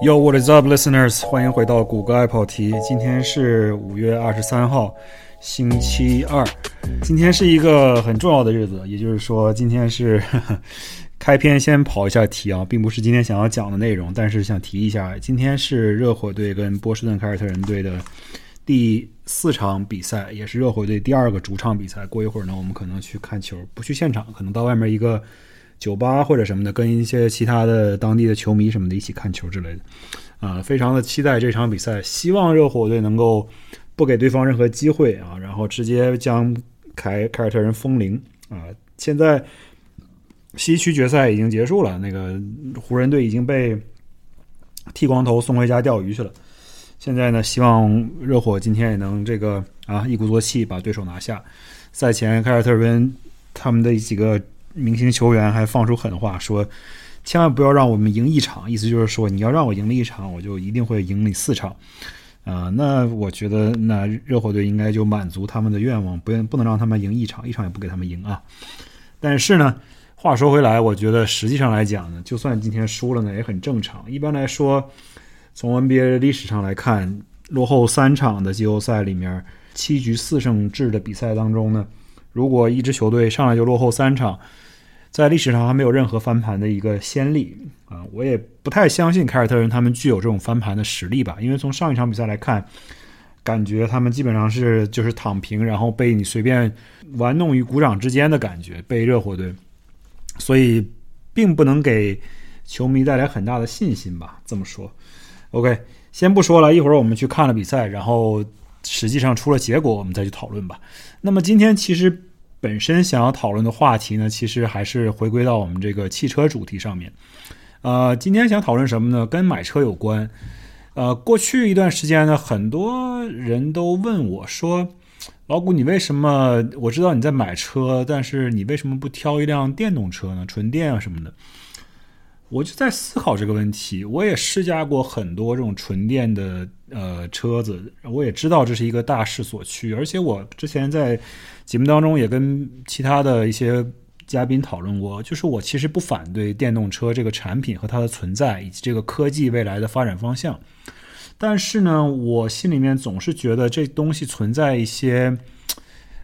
Yo, what is up, listeners？欢迎回到谷歌爱跑题。今天是五月二十三号，星期二。今天是一个很重要的日子，也就是说，今天是 开篇先跑一下题啊，并不是今天想要讲的内容，但是想提一下，今天是热火队跟波士顿凯尔特人队的第四场比赛，也是热火队第二个主场比赛。过一会儿呢，我们可能去看球，不去现场，可能到外面一个。酒吧或者什么的，跟一些其他的当地的球迷什么的一起看球之类的，啊，非常的期待这场比赛。希望热火队能够不给对方任何机会啊，然后直接将凯凯尔特人封零啊。现在西区决赛已经结束了，那个湖人队已经被剃光头送回家钓鱼去了。现在呢，希望热火今天也能这个啊一鼓作气把对手拿下。赛前凯尔特人他们的几个。明星球员还放出狠话，说千万不要让我们赢一场，意思就是说你要让我赢了一场，我就一定会赢你四场。啊，那我觉得那热火队应该就满足他们的愿望，不愿不能让他们赢一场，一场也不给他们赢啊。但是呢，话说回来，我觉得实际上来讲呢，就算今天输了呢，也很正常。一般来说，从 NBA 历史上来看，落后三场的季后赛里面，七局四胜制的比赛当中呢，如果一支球队上来就落后三场，在历史上还没有任何翻盘的一个先例啊！我也不太相信凯尔特人他们具有这种翻盘的实力吧？因为从上一场比赛来看，感觉他们基本上是就是躺平，然后被你随便玩弄于股掌之间的感觉，被热火队，所以并不能给球迷带来很大的信心吧？这么说，OK，先不说了，一会儿我们去看了比赛，然后实际上出了结果，我们再去讨论吧。那么今天其实。本身想要讨论的话题呢，其实还是回归到我们这个汽车主题上面。呃，今天想讨论什么呢？跟买车有关。呃，过去一段时间呢，很多人都问我说：“老谷，你为什么？我知道你在买车，但是你为什么不挑一辆电动车呢？纯电啊什么的。”我就在思考这个问题。我也试驾过很多这种纯电的呃车子，我也知道这是一个大势所趋，而且我之前在。节目当中也跟其他的一些嘉宾讨论过，就是我其实不反对电动车这个产品和它的存在，以及这个科技未来的发展方向。但是呢，我心里面总是觉得这东西存在一些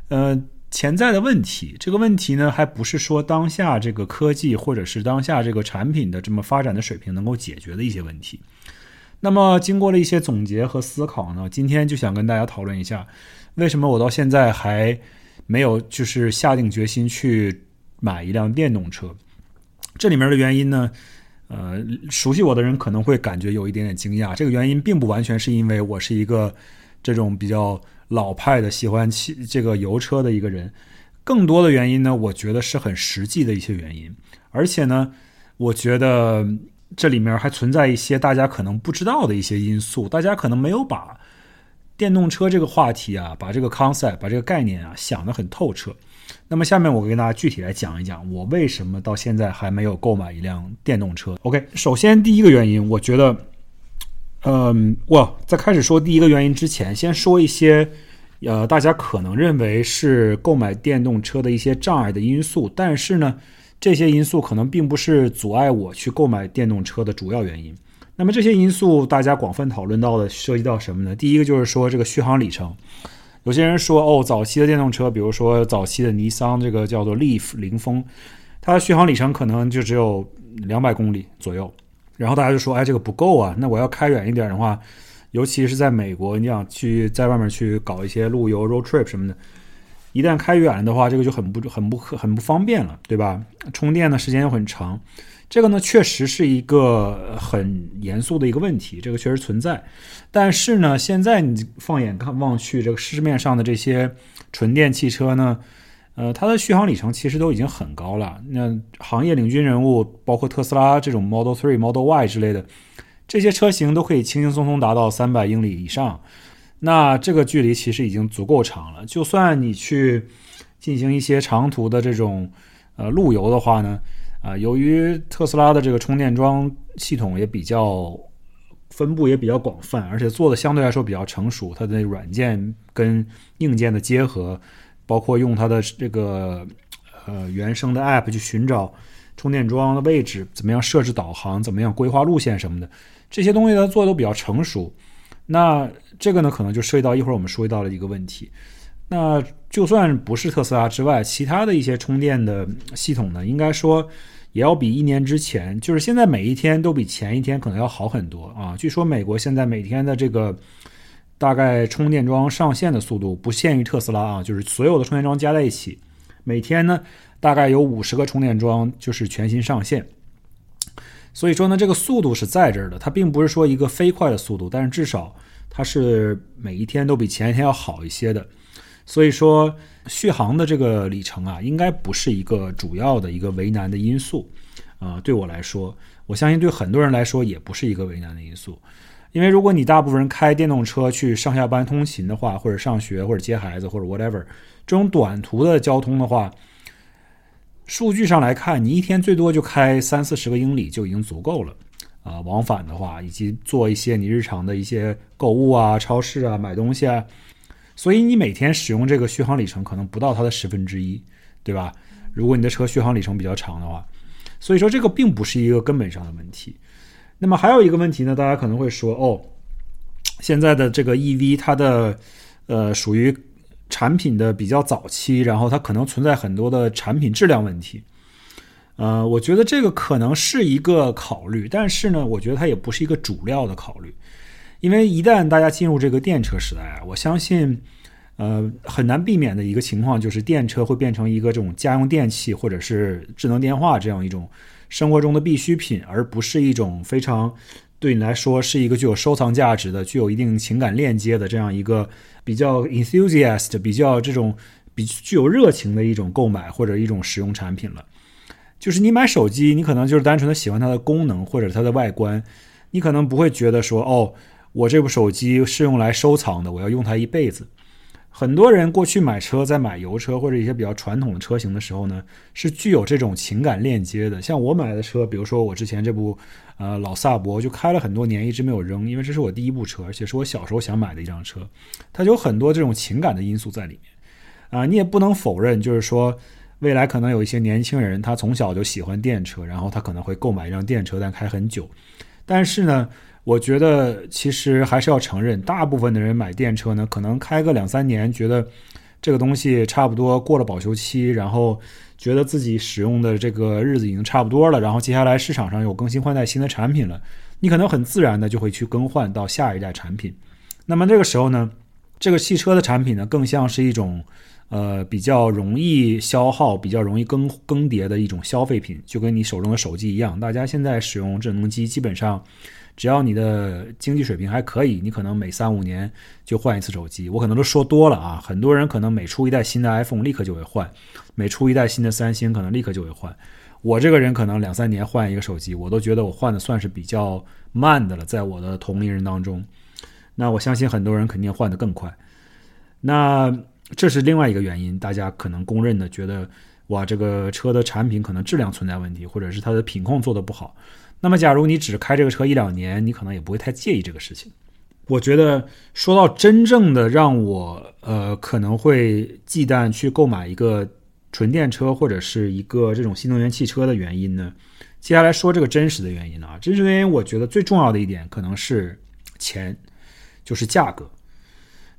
呃潜在的问题。这个问题呢，还不是说当下这个科技或者是当下这个产品的这么发展的水平能够解决的一些问题。那么，经过了一些总结和思考呢，今天就想跟大家讨论一下，为什么我到现在还。没有，就是下定决心去买一辆电动车。这里面的原因呢，呃，熟悉我的人可能会感觉有一点点惊讶。这个原因并不完全是因为我是一个这种比较老派的喜欢汽这个油车的一个人，更多的原因呢，我觉得是很实际的一些原因。而且呢，我觉得这里面还存在一些大家可能不知道的一些因素，大家可能没有把。电动车这个话题啊，把这个 concept，把这个概念啊想得很透彻。那么下面我跟大家具体来讲一讲，我为什么到现在还没有购买一辆电动车。OK，首先第一个原因，我觉得，嗯，我在开始说第一个原因之前，先说一些，呃，大家可能认为是购买电动车的一些障碍的因素，但是呢，这些因素可能并不是阻碍我去购买电动车的主要原因。那么这些因素，大家广泛讨论到的涉及到什么呢？第一个就是说这个续航里程。有些人说，哦，早期的电动车，比如说早期的尼桑这个叫做 Leaf 凌风，它的续航里程可能就只有两百公里左右。然后大家就说，哎，这个不够啊。那我要开远一点的话，尤其是在美国，你想去在外面去搞一些路由 road trip 什么的，一旦开远的话，这个就很不很不很不方便了，对吧？充电的时间又很长。这个呢，确实是一个很严肃的一个问题，这个确实存在。但是呢，现在你放眼看望去，这个市面上的这些纯电汽车呢，呃，它的续航里程其实都已经很高了。那行业领军人物，包括特斯拉这种 Model Three、Model Y 之类的这些车型，都可以轻轻松松达到三百英里以上。那这个距离其实已经足够长了。就算你去进行一些长途的这种呃路由的话呢？啊，由于特斯拉的这个充电桩系统也比较分布也比较广泛，而且做的相对来说比较成熟，它的软件跟硬件的结合，包括用它的这个呃原生的 App 去寻找充电桩的位置，怎么样设置导航，怎么样规划路线什么的，这些东西它做的都比较成熟。那这个呢，可能就涉及到一会儿我们说到的一个问题。那就算不是特斯拉之外，其他的一些充电的系统呢，应该说也要比一年之前，就是现在每一天都比前一天可能要好很多啊。据说美国现在每天的这个大概充电桩上线的速度不限于特斯拉啊，就是所有的充电桩加在一起，每天呢大概有五十个充电桩就是全新上线。所以说呢，这个速度是在这儿的，它并不是说一个飞快的速度，但是至少它是每一天都比前一天要好一些的。所以说，续航的这个里程啊，应该不是一个主要的一个为难的因素。啊，对我来说，我相信对很多人来说也不是一个为难的因素。因为如果你大部分人开电动车去上下班通勤的话，或者上学，或者接孩子，或者 whatever 这种短途的交通的话，数据上来看，你一天最多就开三四十个英里就已经足够了，啊，往返的话，以及做一些你日常的一些购物啊、超市啊、买东西啊，所以你每天使用这个续航里程可能不到它的十分之一，对吧？如果你的车续航里程比较长的话，所以说这个并不是一个根本上的问题。那么还有一个问题呢，大家可能会说，哦，现在的这个 EV 它的呃属于。产品的比较早期，然后它可能存在很多的产品质量问题，呃，我觉得这个可能是一个考虑，但是呢，我觉得它也不是一个主料的考虑，因为一旦大家进入这个电车时代啊，我相信，呃，很难避免的一个情况就是电车会变成一个这种家用电器或者是智能电话这样一种生活中的必需品，而不是一种非常对你来说是一个具有收藏价值的、具有一定情感链接的这样一个。比较 enthusiast，比较这种比具有热情的一种购买或者一种使用产品了。就是你买手机，你可能就是单纯的喜欢它的功能或者它的外观，你可能不会觉得说，哦，我这部手机是用来收藏的，我要用它一辈子。很多人过去买车，在买油车或者一些比较传统的车型的时候呢，是具有这种情感链接的。像我买的车，比如说我之前这部呃老萨博，就开了很多年，一直没有扔，因为这是我第一部车，而且是我小时候想买的一辆车，它就有很多这种情感的因素在里面。啊，你也不能否认，就是说未来可能有一些年轻人，他从小就喜欢电车，然后他可能会购买一辆电车，但开很久。但是呢。我觉得其实还是要承认，大部分的人买电车呢，可能开个两三年，觉得这个东西差不多过了保修期，然后觉得自己使用的这个日子已经差不多了，然后接下来市场上有更新换代新的产品了，你可能很自然的就会去更换到下一代产品。那么这个时候呢，这个汽车的产品呢，更像是一种呃比较容易消耗、比较容易更更迭的一种消费品，就跟你手中的手机一样，大家现在使用智能机基本上。只要你的经济水平还可以，你可能每三五年就换一次手机。我可能都说多了啊，很多人可能每出一代新的 iPhone 立刻就会换，每出一代新的三星可能立刻就会换。我这个人可能两三年换一个手机，我都觉得我换的算是比较慢的了，在我的同龄人当中。那我相信很多人肯定换得更快。那这是另外一个原因，大家可能公认的觉得哇，这个车的产品可能质量存在问题，或者是它的品控做得不好。那么，假如你只开这个车一两年，你可能也不会太介意这个事情。我觉得，说到真正的让我呃可能会忌惮去购买一个纯电车或者是一个这种新能源汽车的原因呢，接下来说这个真实的原因啊，真实原因，我觉得最重要的一点可能是钱，就是价格。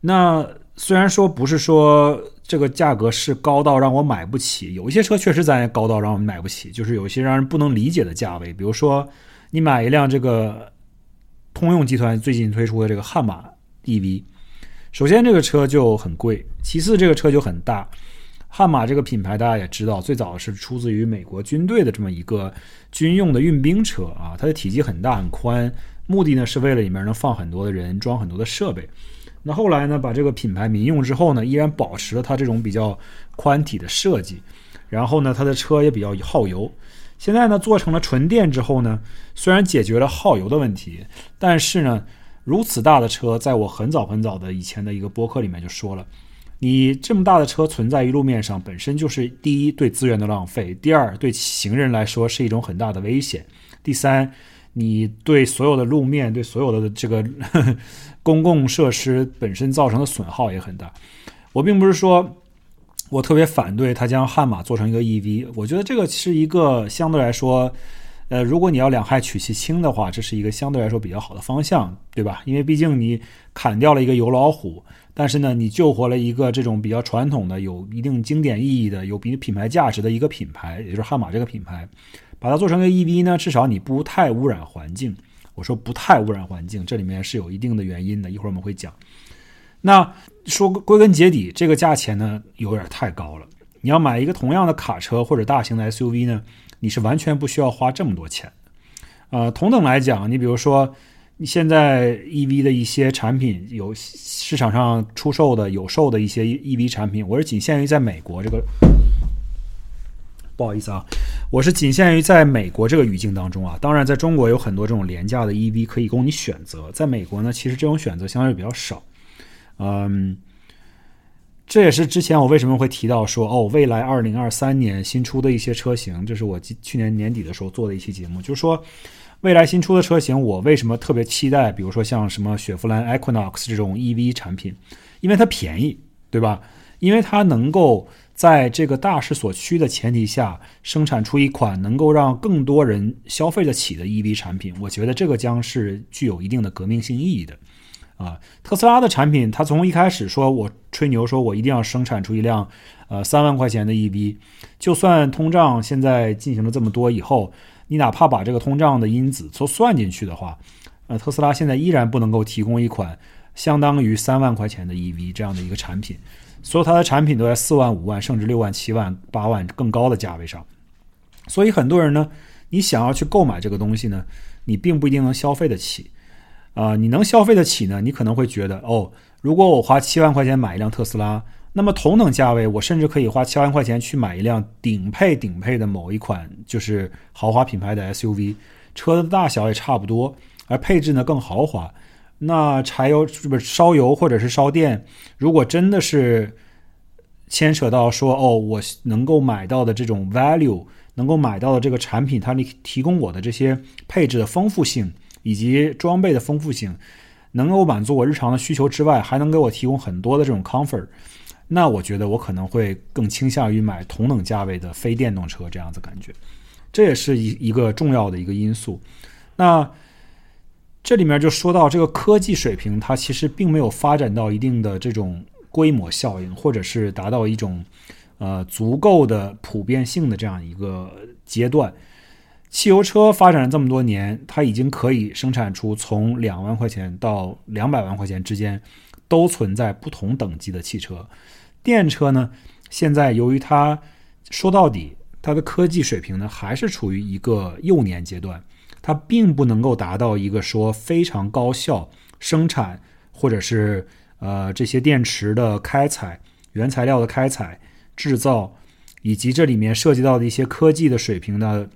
那虽然说不是说。这个价格是高到让我买不起，有一些车确实咱也高到让我们买不起，就是有一些让人不能理解的价位。比如说，你买一辆这个通用集团最近推出的这个悍马 EV，首先这个车就很贵，其次这个车就很大。悍马这个品牌大家也知道，最早是出自于美国军队的这么一个军用的运兵车啊，它的体积很大很宽，目的呢是为了里面能放很多的人，装很多的设备。那后来呢？把这个品牌民用之后呢，依然保持了它这种比较宽体的设计，然后呢，它的车也比较耗油。现在呢，做成了纯电之后呢，虽然解决了耗油的问题，但是呢，如此大的车，在我很早很早的以前的一个播客里面就说了，你这么大的车存在于路面上，本身就是第一对资源的浪费，第二对行人来说是一种很大的危险，第三。你对所有的路面、对所有的这个 公共设施本身造成的损耗也很大。我并不是说我特别反对他将悍马做成一个 EV。我觉得这个是一个相对来说，呃，如果你要两害取其轻的话，这是一个相对来说比较好的方向，对吧？因为毕竟你砍掉了一个油老虎，但是呢，你救活了一个这种比较传统的、有一定经典意义的、有比品牌价值的一个品牌，也就是悍马这个品牌，把它做成个 EV 呢，至少你不太污染环境。我说不太污染环境，这里面是有一定的原因的，一会儿我们会讲。那说归根结底，这个价钱呢有点太高了。你要买一个同样的卡车或者大型的 SUV 呢，你是完全不需要花这么多钱呃，同等来讲，你比如说你现在 EV 的一些产品，有市场上出售的有售的一些 EV 产品，我是仅限于在美国这个。不好意思啊，我是仅限于在美国这个语境当中啊。当然，在中国有很多这种廉价的 EV 可以供你选择，在美国呢，其实这种选择相对比较少。嗯，这也是之前我为什么会提到说，哦，未来二零二三年新出的一些车型，这是我去年年底的时候做的一期节目，就是说未来新出的车型，我为什么特别期待，比如说像什么雪佛兰 Equinox 这种 EV 产品，因为它便宜，对吧？因为它能够在这个大势所趋的前提下，生产出一款能够让更多人消费得起的 EV 产品，我觉得这个将是具有一定的革命性意义的。啊，特斯拉的产品，它从一开始说我吹牛，说我一定要生产出一辆，呃，三万块钱的 EV，就算通胀现在进行了这么多以后，你哪怕把这个通胀的因子都算进去的话，呃，特斯拉现在依然不能够提供一款相当于三万块钱的 EV 这样的一个产品，所有它的产品都在四万、五万，甚至六万、七万、八万更高的价位上，所以很多人呢，你想要去购买这个东西呢，你并不一定能消费得起。啊，你能消费得起呢？你可能会觉得，哦，如果我花七万块钱买一辆特斯拉，那么同等价位，我甚至可以花七万块钱去买一辆顶配顶配的某一款就是豪华品牌的 SUV，车的大小也差不多，而配置呢更豪华。那柴油是不是烧油或者是烧电？如果真的是牵扯到说，哦，我能够买到的这种 value，能够买到的这个产品，它提供我的这些配置的丰富性。以及装备的丰富性，能够满足我日常的需求之外，还能给我提供很多的这种 comfort，那我觉得我可能会更倾向于买同等价位的非电动车这样子感觉，这也是一一个重要的一个因素。那这里面就说到这个科技水平，它其实并没有发展到一定的这种规模效应，或者是达到一种呃足够的普遍性的这样一个阶段。汽油车发展了这么多年，它已经可以生产出从两万块钱到两百万块钱之间都存在不同等级的汽车。电车呢，现在由于它说到底，它的科技水平呢还是处于一个幼年阶段，它并不能够达到一个说非常高效生产或者是呃这些电池的开采、原材料的开采、制造以及这里面涉及到的一些科技的水平的。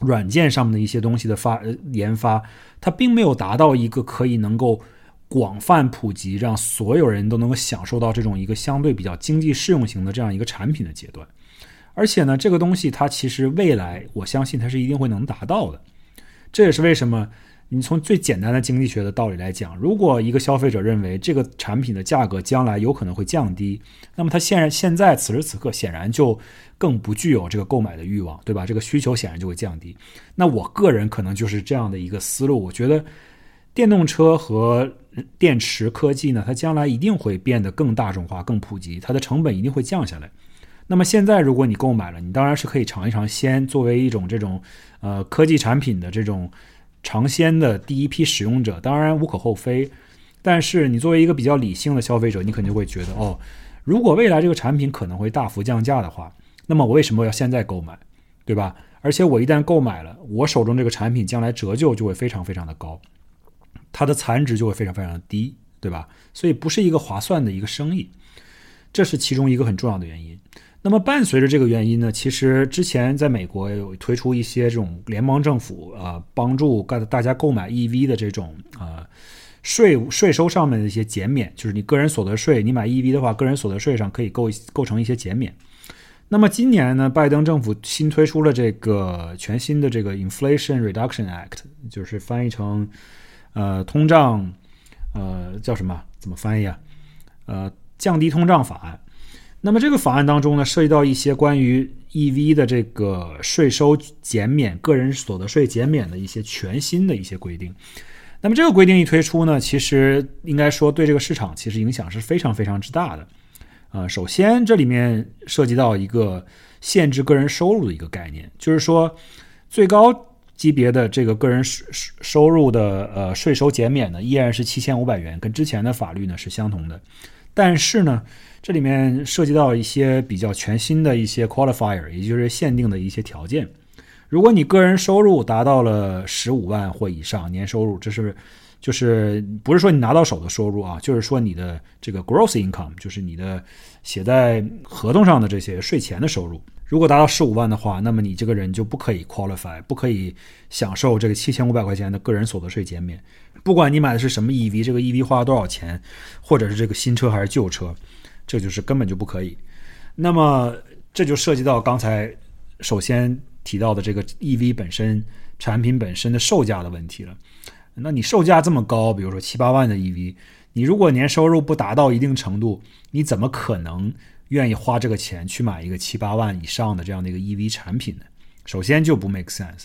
软件上面的一些东西的发研发，它并没有达到一个可以能够广泛普及，让所有人都能够享受到这种一个相对比较经济适用型的这样一个产品的阶段。而且呢，这个东西它其实未来，我相信它是一定会能达到的。这也是为什么。你从最简单的经济学的道理来讲，如果一个消费者认为这个产品的价格将来有可能会降低，那么他现在现在此时此刻显然就更不具有这个购买的欲望，对吧？这个需求显然就会降低。那我个人可能就是这样的一个思路，我觉得电动车和电池科技呢，它将来一定会变得更大众化、更普及，它的成本一定会降下来。那么现在如果你购买了，你当然是可以尝一尝鲜，作为一种这种呃科技产品的这种。尝鲜的第一批使用者当然无可厚非，但是你作为一个比较理性的消费者，你肯定会觉得哦，如果未来这个产品可能会大幅降价的话，那么我为什么要现在购买，对吧？而且我一旦购买了，我手中这个产品将来折旧就会非常非常的高，它的残值就会非常非常的低，对吧？所以不是一个划算的一个生意，这是其中一个很重要的原因。那么伴随着这个原因呢，其实之前在美国有推出一些这种联邦政府啊帮助大大家购买 EV 的这种啊税税收上面的一些减免，就是你个人所得税，你买 EV 的话，个人所得税上可以构构成一些减免。那么今年呢，拜登政府新推出了这个全新的这个 Inflation Reduction Act，就是翻译成呃通胀呃叫什么？怎么翻译啊？呃降低通胀法案。那么这个法案当中呢，涉及到一些关于 EV 的这个税收减免、个人所得税减免的一些全新的一些规定。那么这个规定一推出呢，其实应该说对这个市场其实影响是非常非常之大的。啊，首先这里面涉及到一个限制个人收入的一个概念，就是说最高级别的这个个人收收入的呃税收减免呢，依然是七千五百元，跟之前的法律呢是相同的。但是呢，这里面涉及到一些比较全新的一些 qualifier，也就是限定的一些条件。如果你个人收入达到了十五万或以上年收入，这是就是不是说你拿到手的收入啊，就是说你的这个 gross income，就是你的写在合同上的这些税前的收入。如果达到十五万的话，那么你这个人就不可以 qualify，不可以享受这个七千五百块钱的个人所得税减免。不管你买的是什么 EV，这个 EV 花了多少钱，或者是这个新车还是旧车，这就是根本就不可以。那么这就涉及到刚才首先提到的这个 EV 本身产品本身的售价的问题了。那你售价这么高，比如说七八万的 EV，你如果年收入不达到一定程度，你怎么可能？愿意花这个钱去买一个七八万以上的这样的一个 EV 产品呢？首先就不 make sense。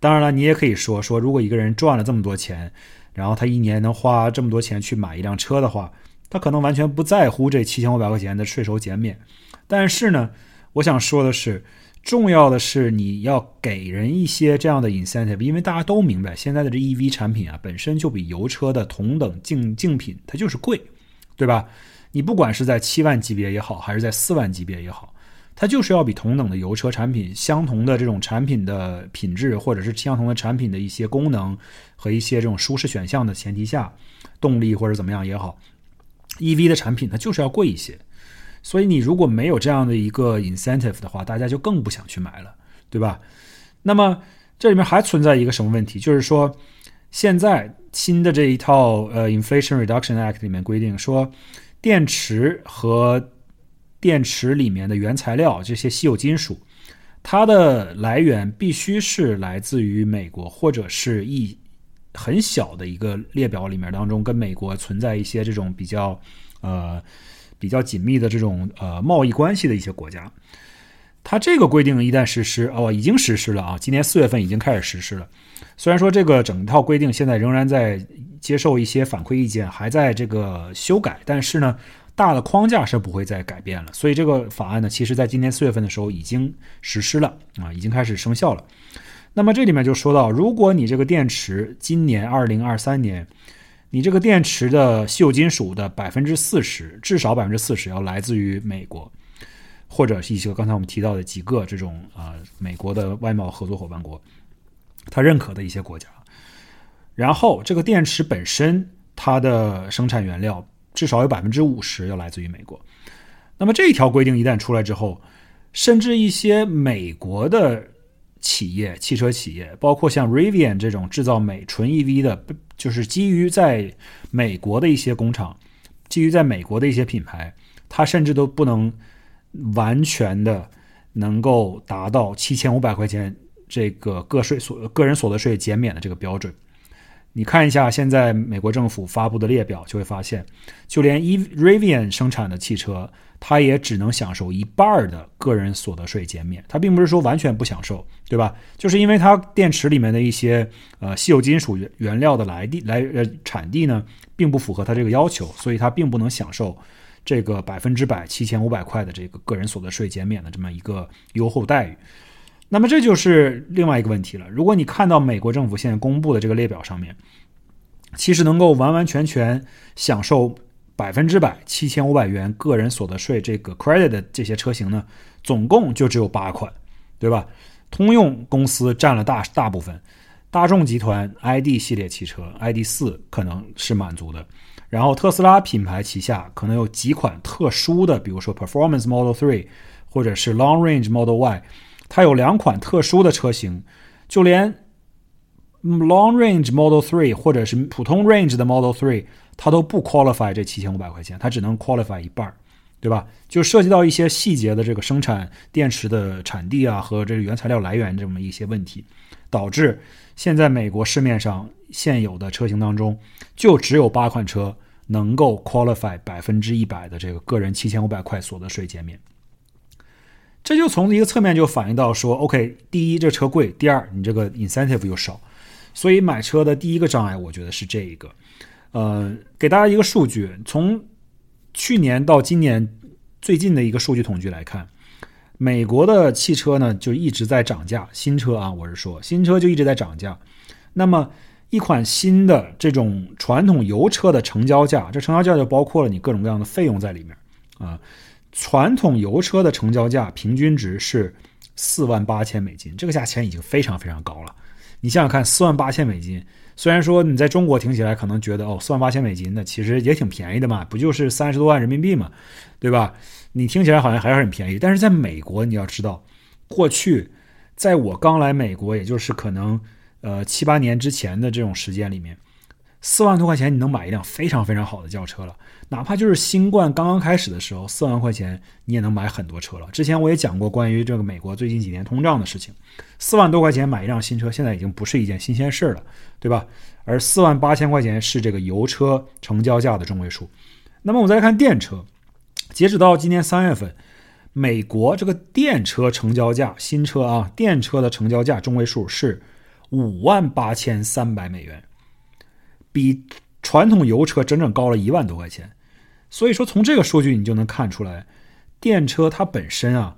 当然了，你也可以说说，如果一个人赚了这么多钱，然后他一年能花这么多钱去买一辆车的话，他可能完全不在乎这七千五百块钱的税收减免。但是呢，我想说的是，重要的是你要给人一些这样的 incentive，因为大家都明白，现在的这 EV 产品啊，本身就比油车的同等竞竞品它就是贵，对吧？你不管是在七万级别也好，还是在四万级别也好，它就是要比同等的油车产品、相同的这种产品的品质，或者是相同的产品的一些功能和一些这种舒适选项的前提下，动力或者怎么样也好，EV 的产品它就是要贵一些。所以你如果没有这样的一个 incentive 的话，大家就更不想去买了，对吧？那么这里面还存在一个什么问题？就是说，现在新的这一套呃 Inflation Reduction Act 里面规定说。电池和电池里面的原材料，这些稀有金属，它的来源必须是来自于美国，或者是一很小的一个列表里面当中，跟美国存在一些这种比较呃比较紧密的这种呃贸易关系的一些国家。它这个规定一旦实施，哦，已经实施了啊，今年四月份已经开始实施了。虽然说这个整套规定现在仍然在接受一些反馈意见，还在这个修改，但是呢，大的框架是不会再改变了。所以这个法案呢，其实在今年四月份的时候已经实施了啊，已经开始生效了。那么这里面就说到，如果你这个电池今年二零二三年，你这个电池的稀有金属的百分之四十，至少百分之四十要来自于美国。或者是一些刚才我们提到的几个这种啊，美国的外贸合作伙伴国，他认可的一些国家。然后这个电池本身，它的生产原料至少有百分之五十要来自于美国。那么这一条规定一旦出来之后，甚至一些美国的企业、汽车企业，包括像 Rivian 这种制造美纯 EV 的，就是基于在美国的一些工厂，基于在美国的一些品牌，它甚至都不能。完全的能够达到七千五百块钱这个个税所个人所得税减免的这个标准，你看一下现在美国政府发布的列表，就会发现，就连 E Rivian 生产的汽车，它也只能享受一半的个人所得税减免。它并不是说完全不享受，对吧？就是因为它电池里面的一些呃稀有金属原原料的来地来呃产地呢，并不符合它这个要求，所以它并不能享受。这个百分之百七千五百块的这个个人所得税减免的这么一个优厚待遇，那么这就是另外一个问题了。如果你看到美国政府现在公布的这个列表上面，其实能够完完全全享受百分之百七千五百元个人所得税这个 credit 的这些车型呢，总共就只有八款，对吧？通用公司占了大大部分，大众集团 ID 系列汽车 ID 四可能是满足的。然后特斯拉品牌旗下可能有几款特殊的，比如说 Performance Model Three，或者是 Long Range Model Y，它有两款特殊的车型，就连 Long Range Model Three 或者是普通 Range 的 Model Three，它都不 qualify 这七千五百块钱，它只能 qualify 一半儿对吧？就涉及到一些细节的这个生产电池的产地啊和这个原材料来源这么一些问题，导致现在美国市面上现有的车型当中，就只有八款车。能够 qualify 百分之一百的这个个人七千五百块所得税减免。这就从一个侧面就反映到说，OK，第一这车贵，第二你这个 incentive 又少，所以买车的第一个障碍，我觉得是这一个。呃，给大家一个数据，从去年到今年最近的一个数据统计来看，美国的汽车呢就一直在涨价，新车啊，我是说新车就一直在涨价。那么一款新的这种传统油车的成交价，这成交价就包括了你各种各样的费用在里面啊。传统油车的成交价平均值是四万八千美金，这个价钱已经非常非常高了。你想想看，四万八千美金，虽然说你在中国听起来可能觉得哦，四万八千美金那其实也挺便宜的嘛，不就是三十多万人民币嘛，对吧？你听起来好像还是很便宜，但是在美国你要知道，过去在我刚来美国，也就是可能呃七八年之前的这种时间里面。四万多块钱，你能买一辆非常非常好的轿车了。哪怕就是新冠刚刚开始的时候，四万块钱你也能买很多车了。之前我也讲过关于这个美国最近几年通胀的事情，四万多块钱买一辆新车，现在已经不是一件新鲜事了，对吧？而四万八千块钱是这个油车成交价的中位数。那么我们再来看电车，截止到今年三月份，美国这个电车成交价，新车啊，电车的成交价中位数是五万八千三百美元。比传统油车整整高了一万多块钱，所以说从这个数据你就能看出来，电车它本身啊，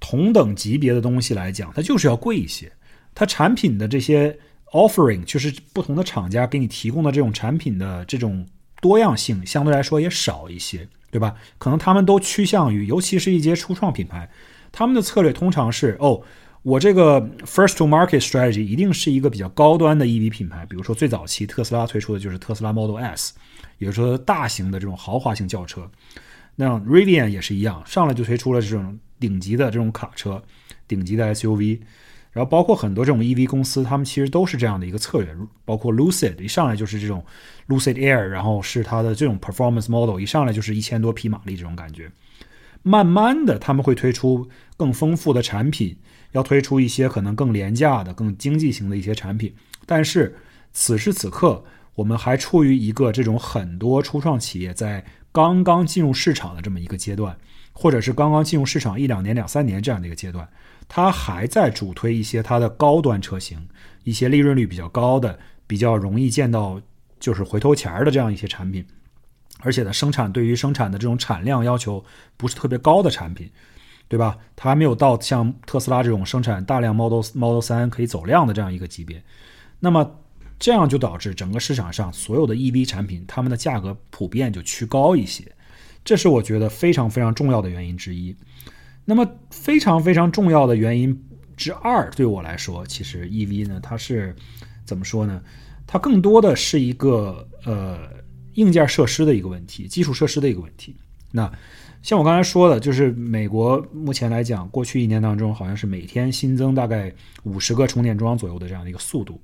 同等级别的东西来讲，它就是要贵一些。它产品的这些 offering，就是不同的厂家给你提供的这种产品的这种多样性，相对来说也少一些，对吧？可能他们都趋向于，尤其是一些初创品牌，他们的策略通常是哦。我这个 first to market strategy 一定是一个比较高端的 EV 品牌，比如说最早期特斯拉推出的就是特斯拉 Model S，也就是说大型的这种豪华型轿车。那 Rivian 也是一样，上来就推出了这种顶级的这种卡车、顶级的 SUV。然后包括很多这种 EV 公司，他们其实都是这样的一个策略，包括 Lucid 一上来就是这种 Lucid Air，然后是它的这种 performance model 一上来就是一千多匹马力这种感觉。慢慢的他们会推出更丰富的产品。要推出一些可能更廉价的、更经济型的一些产品，但是此时此刻，我们还处于一个这种很多初创企业在刚刚进入市场的这么一个阶段，或者是刚刚进入市场一两年、两三年这样的一个阶段，它还在主推一些它的高端车型，一些利润率比较高的、比较容易见到就是回头钱儿的这样一些产品，而且呢，生产对于生产的这种产量要求不是特别高的产品。对吧？它还没有到像特斯拉这种生产大量 Model Model 三可以走量的这样一个级别，那么这样就导致整个市场上所有的 EV 产品，它们的价格普遍就趋高一些，这是我觉得非常非常重要的原因之一。那么非常非常重要的原因之二，对我来说，其实 EV 呢，它是怎么说呢？它更多的是一个呃硬件设施的一个问题，基础设施的一个问题。那像我刚才说的，就是美国目前来讲，过去一年当中好像是每天新增大概五十个充电桩左右的这样的一个速度。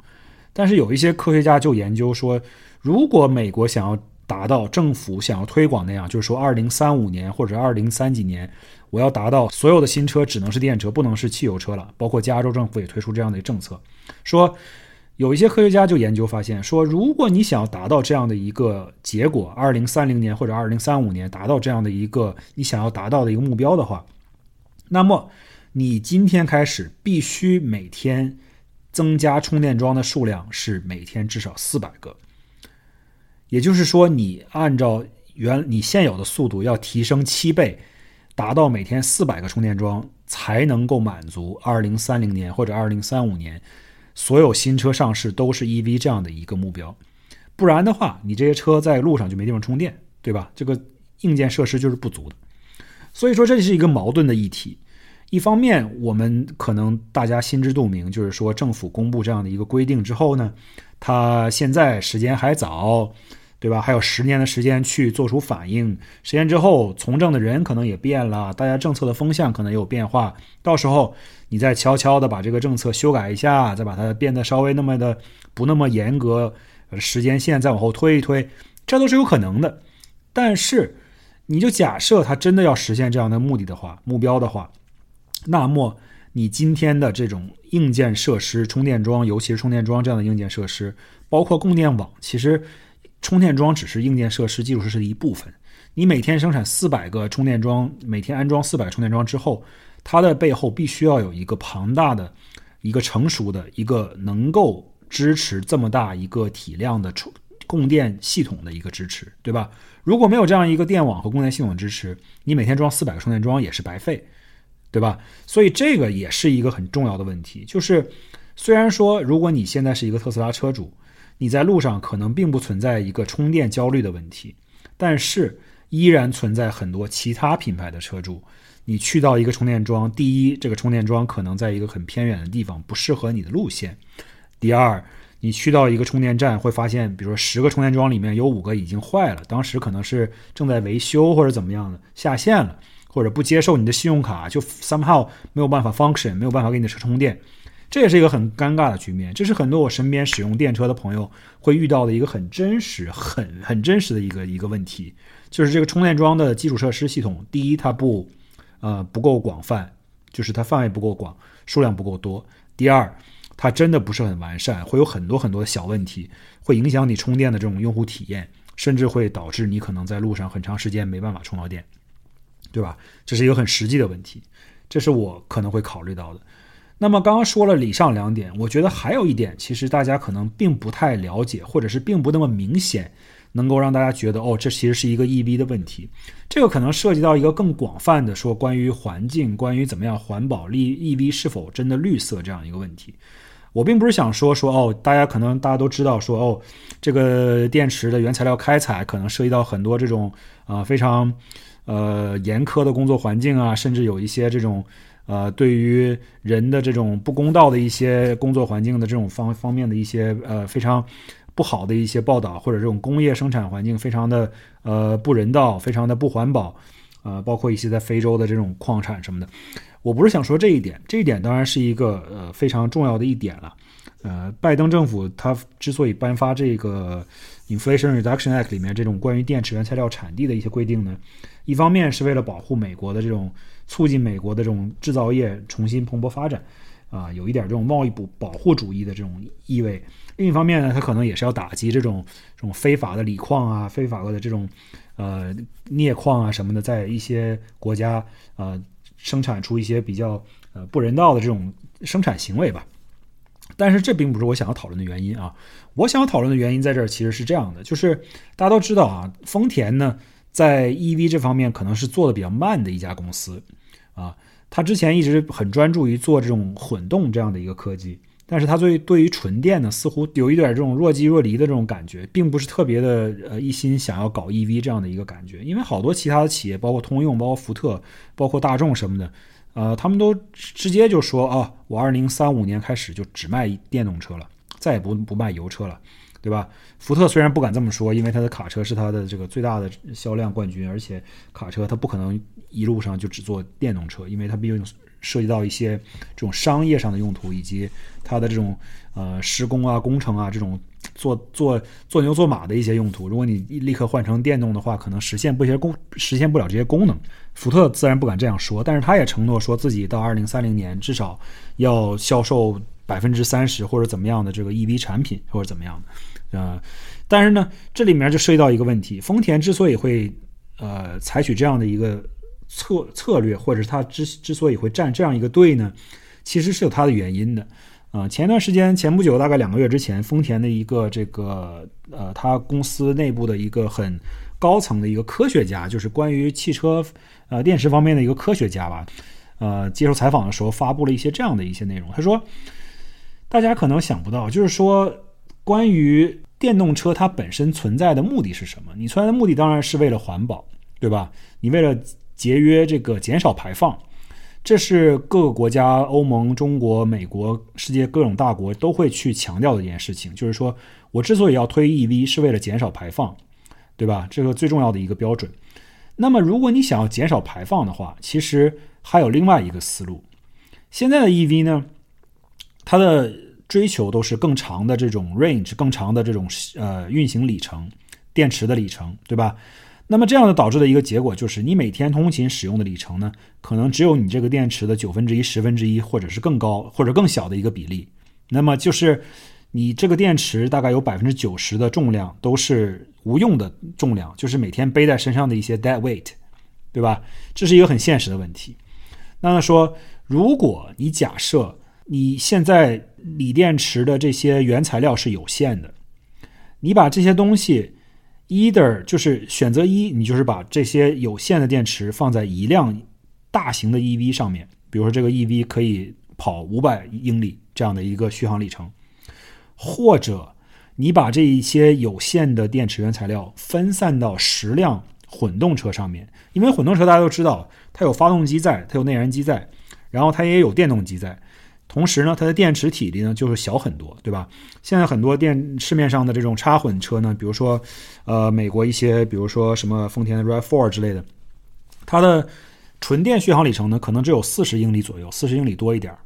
但是有一些科学家就研究说，如果美国想要达到政府想要推广那样，就是说二零三五年或者二零三几年，我要达到所有的新车只能是电车，不能是汽油车了。包括加州政府也推出这样的政策，说。有一些科学家就研究发现说，如果你想要达到这样的一个结果，二零三零年或者二零三五年达到这样的一个你想要达到的一个目标的话，那么你今天开始必须每天增加充电桩的数量是每天至少四百个，也就是说，你按照原你现有的速度要提升七倍，达到每天四百个充电桩才能够满足二零三零年或者二零三五年。所有新车上市都是 EV 这样的一个目标，不然的话，你这些车在路上就没地方充电，对吧？这个硬件设施就是不足的。所以说，这是一个矛盾的议题。一方面，我们可能大家心知肚明，就是说政府公布这样的一个规定之后呢，它现在时间还早。对吧？还有十年的时间去做出反应，十年之后从政的人可能也变了，大家政策的风向可能也有变化。到时候你再悄悄的把这个政策修改一下，再把它变得稍微那么的不那么严格，时间线再往后推一推，这都是有可能的。但是你就假设它真的要实现这样的目的的话，目标的话，那么你今天的这种硬件设施，充电桩，尤其是充电桩这样的硬件设施，包括供电网，其实。充电桩只是硬件设施、基础设施的一部分。你每天生产四百个充电桩，每天安装四百个充电桩之后，它的背后必须要有一个庞大的、一个成熟的、一个能够支持这么大一个体量的充供电系统的一个支持，对吧？如果没有这样一个电网和供电系统支持，你每天装四百个充电桩也是白费，对吧？所以这个也是一个很重要的问题。就是虽然说，如果你现在是一个特斯拉车主，你在路上可能并不存在一个充电焦虑的问题，但是依然存在很多其他品牌的车主，你去到一个充电桩，第一，这个充电桩可能在一个很偏远的地方，不适合你的路线；第二，你去到一个充电站，会发现，比如说十个充电桩里面有五个已经坏了，当时可能是正在维修或者怎么样的下线了，或者不接受你的信用卡，就 somehow 没有办法 function，没有办法给你的车充电，这也是一个很尴尬的局面。这是很多我身边使用电车的朋友会遇到的一个很真实、很很真实的一个一个问题，就是这个充电桩的基础设施系统，第一它不呃不够广泛，就是它范围不够广，数量不够多；第二。它真的不是很完善，会有很多很多的小问题，会影响你充电的这种用户体验，甚至会导致你可能在路上很长时间没办法充到电，对吧？这是一个很实际的问题，这是我可能会考虑到的。那么刚刚说了以上两点，我觉得还有一点，其实大家可能并不太了解，或者是并不那么明显。能够让大家觉得哦，这其实是一个 EV 的问题，这个可能涉及到一个更广泛的说关于环境、关于怎么样环保、利 EV 是否真的绿色这样一个问题。我并不是想说说哦，大家可能大家都知道说哦，这个电池的原材料开采可能涉及到很多这种啊非常呃严苛的工作环境啊，甚至有一些这种呃对于人的这种不公道的一些工作环境的这种方方面的一些呃非常。不好的一些报道，或者这种工业生产环境非常的呃不人道，非常的不环保，呃，包括一些在非洲的这种矿产什么的。我不是想说这一点，这一点当然是一个呃非常重要的一点了。呃，拜登政府他之所以颁发这个 Inflation Reduction Act 里面这种关于电池原材料产地的一些规定呢，一方面是为了保护美国的这种促进美国的这种制造业重新蓬勃发展。啊，有一点这种贸易保保护主义的这种意味。另一方面呢，它可能也是要打击这种这种非法的锂矿啊、非法的这种呃镍矿啊什么的，在一些国家呃生产出一些比较呃不人道的这种生产行为吧。但是这并不是我想要讨论的原因啊。我想要讨论的原因在这儿其实是这样的，就是大家都知道啊，丰田呢在 EV 这方面可能是做的比较慢的一家公司啊。他之前一直很专注于做这种混动这样的一个科技，但是他对对于纯电呢，似乎有一点这种若即若离的这种感觉，并不是特别的呃一心想要搞 EV 这样的一个感觉。因为好多其他的企业，包括通用、包括福特、包括大众什么的，呃，他们都直接就说啊，我二零三五年开始就只卖电动车了，再也不不卖油车了。对吧？福特虽然不敢这么说，因为它的卡车是它的这个最大的销量冠军，而且卡车它不可能一路上就只做电动车，因为它毕竟涉及到一些这种商业上的用途，以及它的这种呃施工啊、工程啊这种做做做牛做马的一些用途。如果你立刻换成电动的话，可能实现不些功实现不了这些功能。福特自然不敢这样说，但是他也承诺说自己到二零三零年至少要销售百分之三十或者怎么样的这个 EV 产品，或者怎么样的。啊，但是呢，这里面就涉及到一个问题：丰田之所以会呃采取这样的一个策策略，或者是他之之所以会站这样一个队呢，其实是有它的原因的。啊，前段时间，前不久，大概两个月之前，丰田的一个这个呃，他公司内部的一个很高层的一个科学家，就是关于汽车呃电池方面的一个科学家吧，呃，接受采访的时候发布了一些这样的一些内容。他说，大家可能想不到，就是说。关于电动车，它本身存在的目的是什么？你存在的目的当然是为了环保，对吧？你为了节约这个减少排放，这是各个国家，欧盟、中国、美国、世界各种大国都会去强调的一件事情。就是说我之所以要推 EV，是为了减少排放，对吧？这个最重要的一个标准。那么，如果你想要减少排放的话，其实还有另外一个思路。现在的 EV 呢，它的追求都是更长的这种 range，更长的这种呃运行里程，电池的里程，对吧？那么这样的导致的一个结果就是，你每天通勤使用的里程呢，可能只有你这个电池的九分之一、十分之一，或者是更高或者更小的一个比例。那么就是你这个电池大概有百分之九十的重量都是无用的重量，就是每天背在身上的一些 dead weight，对吧？这是一个很现实的问题。那么说，如果你假设你现在锂电池的这些原材料是有限的，你把这些东西 either 就是选择一，你就是把这些有限的电池放在一辆大型的 EV 上面，比如说这个 EV 可以跑五百英里这样的一个续航里程。或者，你把这一些有限的电池原材料分散到十辆混动车上面，因为混动车大家都知道，它有发动机在，它有内燃机在，然后它也有电动机在，同时呢，它的电池体积呢就是小很多，对吧？现在很多电市面上的这种插混车呢，比如说，呃，美国一些，比如说什么丰田的 RAV4 之类的，它的纯电续航里程呢，可能只有四十英里左右，四十英里多一点儿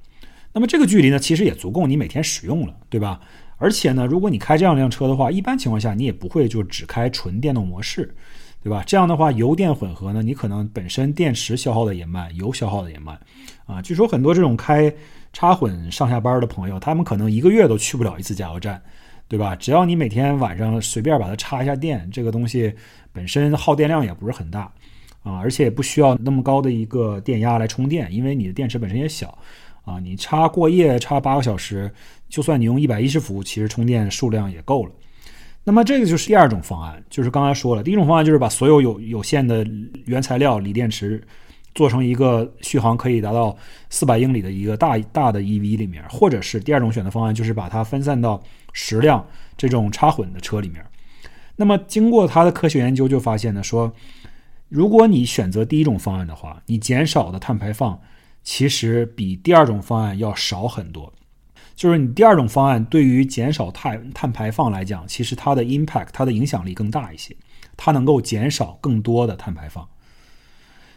那么这个距离呢，其实也足够你每天使用了，对吧？而且呢，如果你开这样一辆车的话，一般情况下你也不会就只开纯电动模式，对吧？这样的话，油电混合呢，你可能本身电池消耗的也慢，油消耗的也慢，啊，据说很多这种开插混上下班的朋友，他们可能一个月都去不了一次加油站，对吧？只要你每天晚上随便把它插一下电，这个东西本身耗电量也不是很大，啊，而且不需要那么高的一个电压来充电，因为你的电池本身也小。啊，你插过夜插八个小时，就算你用一百一十伏，其实充电数量也够了。那么这个就是第二种方案，就是刚才说了，第一种方案就是把所有有有限的原材料锂电池做成一个续航可以达到四百英里的一个大大的 EV 里面，或者是第二种选择方案，就是把它分散到十辆这种插混的车里面。那么经过他的科学研究，就发现呢，说如果你选择第一种方案的话，你减少的碳排放。其实比第二种方案要少很多，就是你第二种方案对于减少碳碳排放来讲，其实它的 impact 它的影响力更大一些，它能够减少更多的碳排放。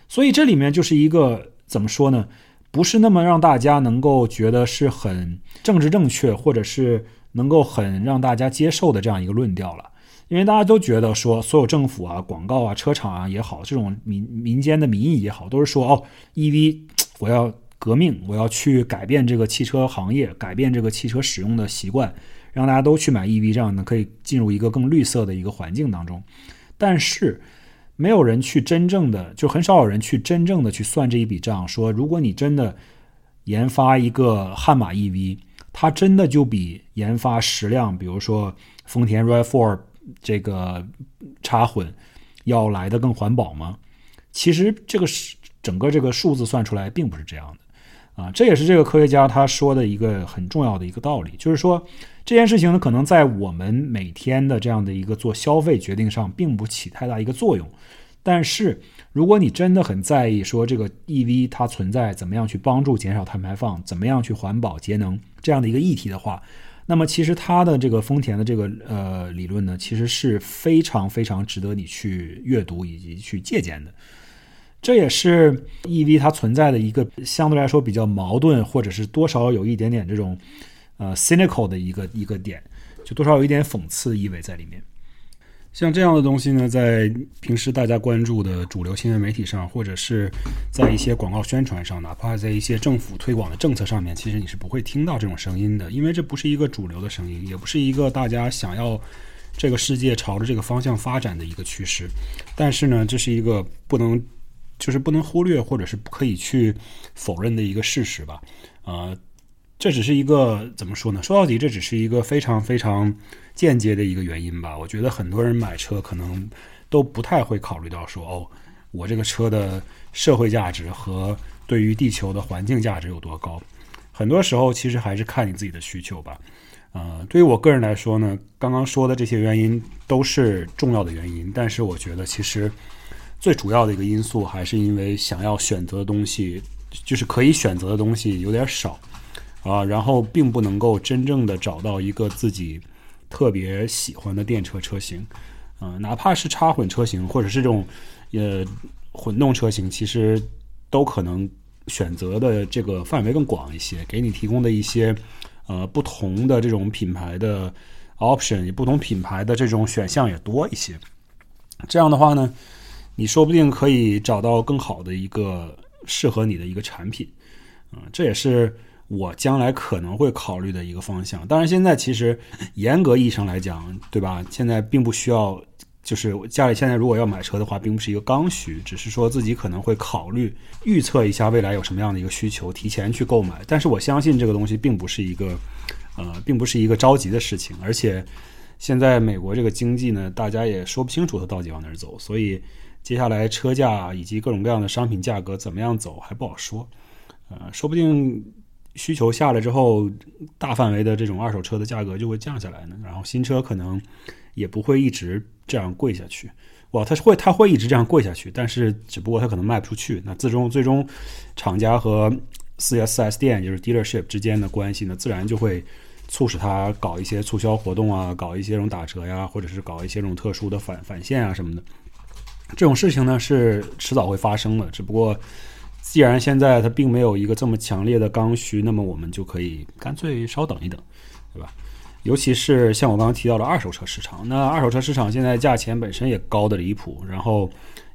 所以这里面就是一个怎么说呢？不是那么让大家能够觉得是很政治正确，或者是能够很让大家接受的这样一个论调了。因为大家都觉得说，所有政府啊、广告啊、车厂啊也好，这种民民间的民意也好，都是说哦，EV。我要革命，我要去改变这个汽车行业，改变这个汽车使用的习惯，让大家都去买 EV，这样呢可以进入一个更绿色的一个环境当中。但是，没有人去真正的，就很少有人去真正的去算这一笔账，说如果你真的研发一个悍马 EV，它真的就比研发十辆，比如说丰田 RAV4 这个插混要来的更环保吗？其实这个是。整个这个数字算出来并不是这样的，啊，这也是这个科学家他说的一个很重要的一个道理，就是说这件事情呢，可能在我们每天的这样的一个做消费决定上并不起太大一个作用，但是如果你真的很在意说这个 EV 它存在怎么样去帮助减少碳排放，怎么样去环保节能这样的一个议题的话，那么其实它的这个丰田的这个呃理论呢，其实是非常非常值得你去阅读以及去借鉴的。这也是 EV 它存在的一个相对来说比较矛盾，或者是多少有一点点这种呃 cynical 的一个一个点，就多少有一点讽刺意味在里面。像这样的东西呢，在平时大家关注的主流新闻媒体上，或者是在一些广告宣传上，哪怕在一些政府推广的政策上面，其实你是不会听到这种声音的，因为这不是一个主流的声音，也不是一个大家想要这个世界朝着这个方向发展的一个趋势。但是呢，这是一个不能。就是不能忽略，或者是不可以去否认的一个事实吧。呃，这只是一个怎么说呢？说到底，这只是一个非常非常间接的一个原因吧。我觉得很多人买车可能都不太会考虑到说，哦，我这个车的社会价值和对于地球的环境价值有多高。很多时候，其实还是看你自己的需求吧。呃，对于我个人来说呢，刚刚说的这些原因都是重要的原因，但是我觉得其实。最主要的一个因素还是因为想要选择的东西，就是可以选择的东西有点少啊，然后并不能够真正的找到一个自己特别喜欢的电车车型，嗯，哪怕是插混车型或者是这种呃混动车型，其实都可能选择的这个范围更广一些，给你提供的一些呃不同的这种品牌的 option，不同品牌的这种选项也多一些。这样的话呢？你说不定可以找到更好的一个适合你的一个产品，嗯，这也是我将来可能会考虑的一个方向。当然，现在其实 严格意义上来讲，对吧？现在并不需要，就是家里现在如果要买车的话，并不是一个刚需，只是说自己可能会考虑预测一下未来有什么样的一个需求，提前去购买。但是我相信这个东西并不是一个，呃，并不是一个着急的事情。而且现在美国这个经济呢，大家也说不清楚它到底往哪儿走，所以接下来车价以及各种各样的商品价格怎么样走还不好说。呃，说不定。需求下来之后，大范围的这种二手车的价格就会降下来呢。然后新车可能也不会一直这样贵下去。哇，它是会，它会一直这样贵下去，但是只不过它可能卖不出去。那最终最终，厂家和四 S 四 S 店就是 dealership 之间的关系呢，自然就会促使它搞一些促销活动啊，搞一些这种打折呀，或者是搞一些这种特殊的返返现啊什么的。这种事情呢是迟早会发生的，只不过。既然现在它并没有一个这么强烈的刚需，那么我们就可以干脆稍等一等，对吧？尤其是像我刚刚提到的二手车市场，那二手车市场现在价钱本身也高的离谱，然后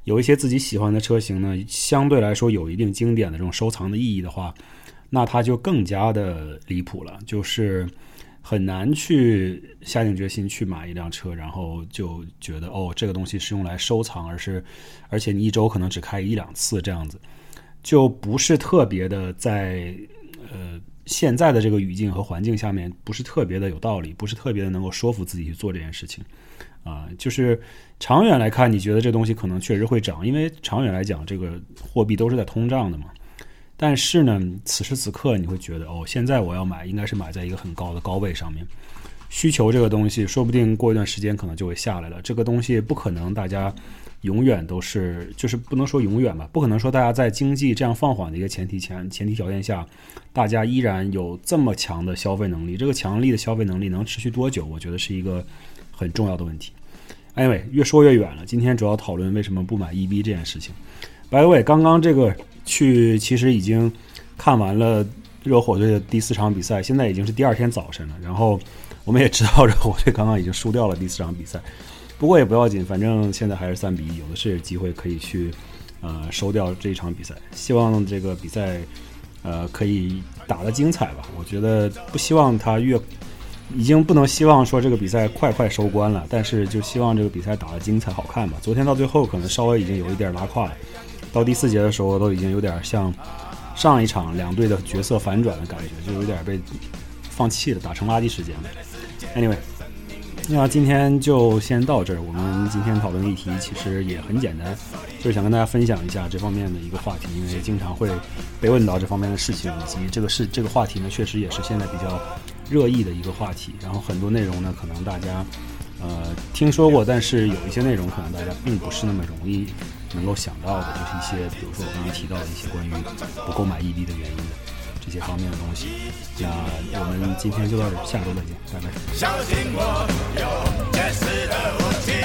有一些自己喜欢的车型呢，相对来说有一定经典的这种收藏的意义的话，那它就更加的离谱了，就是很难去下定决心去买一辆车，然后就觉得哦，这个东西是用来收藏，而是而且你一周可能只开一两次这样子。就不是特别的在呃现在的这个语境和环境下面，不是特别的有道理，不是特别的能够说服自己去做这件事情啊。就是长远来看，你觉得这东西可能确实会涨，因为长远来讲，这个货币都是在通胀的嘛。但是呢，此时此刻你会觉得，哦，现在我要买，应该是买在一个很高的高位上面。需求这个东西，说不定过一段时间可能就会下来了。这个东西不可能大家。永远都是，就是不能说永远吧，不可能说大家在经济这样放缓的一个前提前前提条件下，大家依然有这么强的消费能力。这个强力的消费能力能持续多久？我觉得是一个很重要的问题。Anyway，越说越远了。今天主要讨论为什么不买 EB 这件事情。By the way，刚刚这个去其实已经看完了热火队的第四场比赛，现在已经是第二天早晨了。然后我们也知道 热火队刚刚已经输掉了第四场比赛。不过也不要紧，反正现在还是三比一，有的是机会可以去，呃，收掉这一场比赛。希望这个比赛，呃，可以打得精彩吧。我觉得不希望他越，已经不能希望说这个比赛快快收官了，但是就希望这个比赛打得精彩好看吧。昨天到最后可能稍微已经有一点拉胯了，到第四节的时候都已经有点像上一场两队的角色反转的感觉，就有点被放弃了，打成垃圾时间了。Anyway。那今天就先到这儿。我们今天讨论议题其实也很简单，就是想跟大家分享一下这方面的一个话题，因为经常会被问到这方面的事情，以及这个事这个话题呢，确实也是现在比较热议的一个话题。然后很多内容呢，可能大家呃听说过，但是有一些内容可能大家并不是那么容易能够想到的，就是一些比如说我刚刚提到的一些关于不购买 EB 的原因的。这些方面的东西，那我们今天就到这，下周再见，拜拜。小心我有绝世的武器，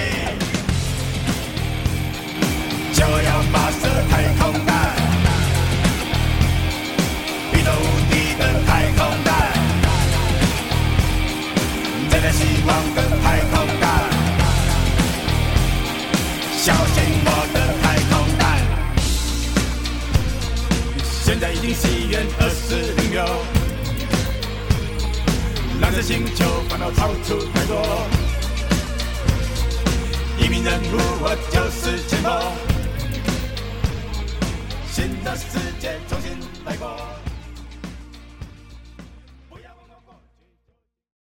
就要发射太空弹，宇宙无敌的太空弹，带来希望的太现在已经西元二。蓝色星球烦恼超出太多，一名人物我就是前锋，新的世界重新来过。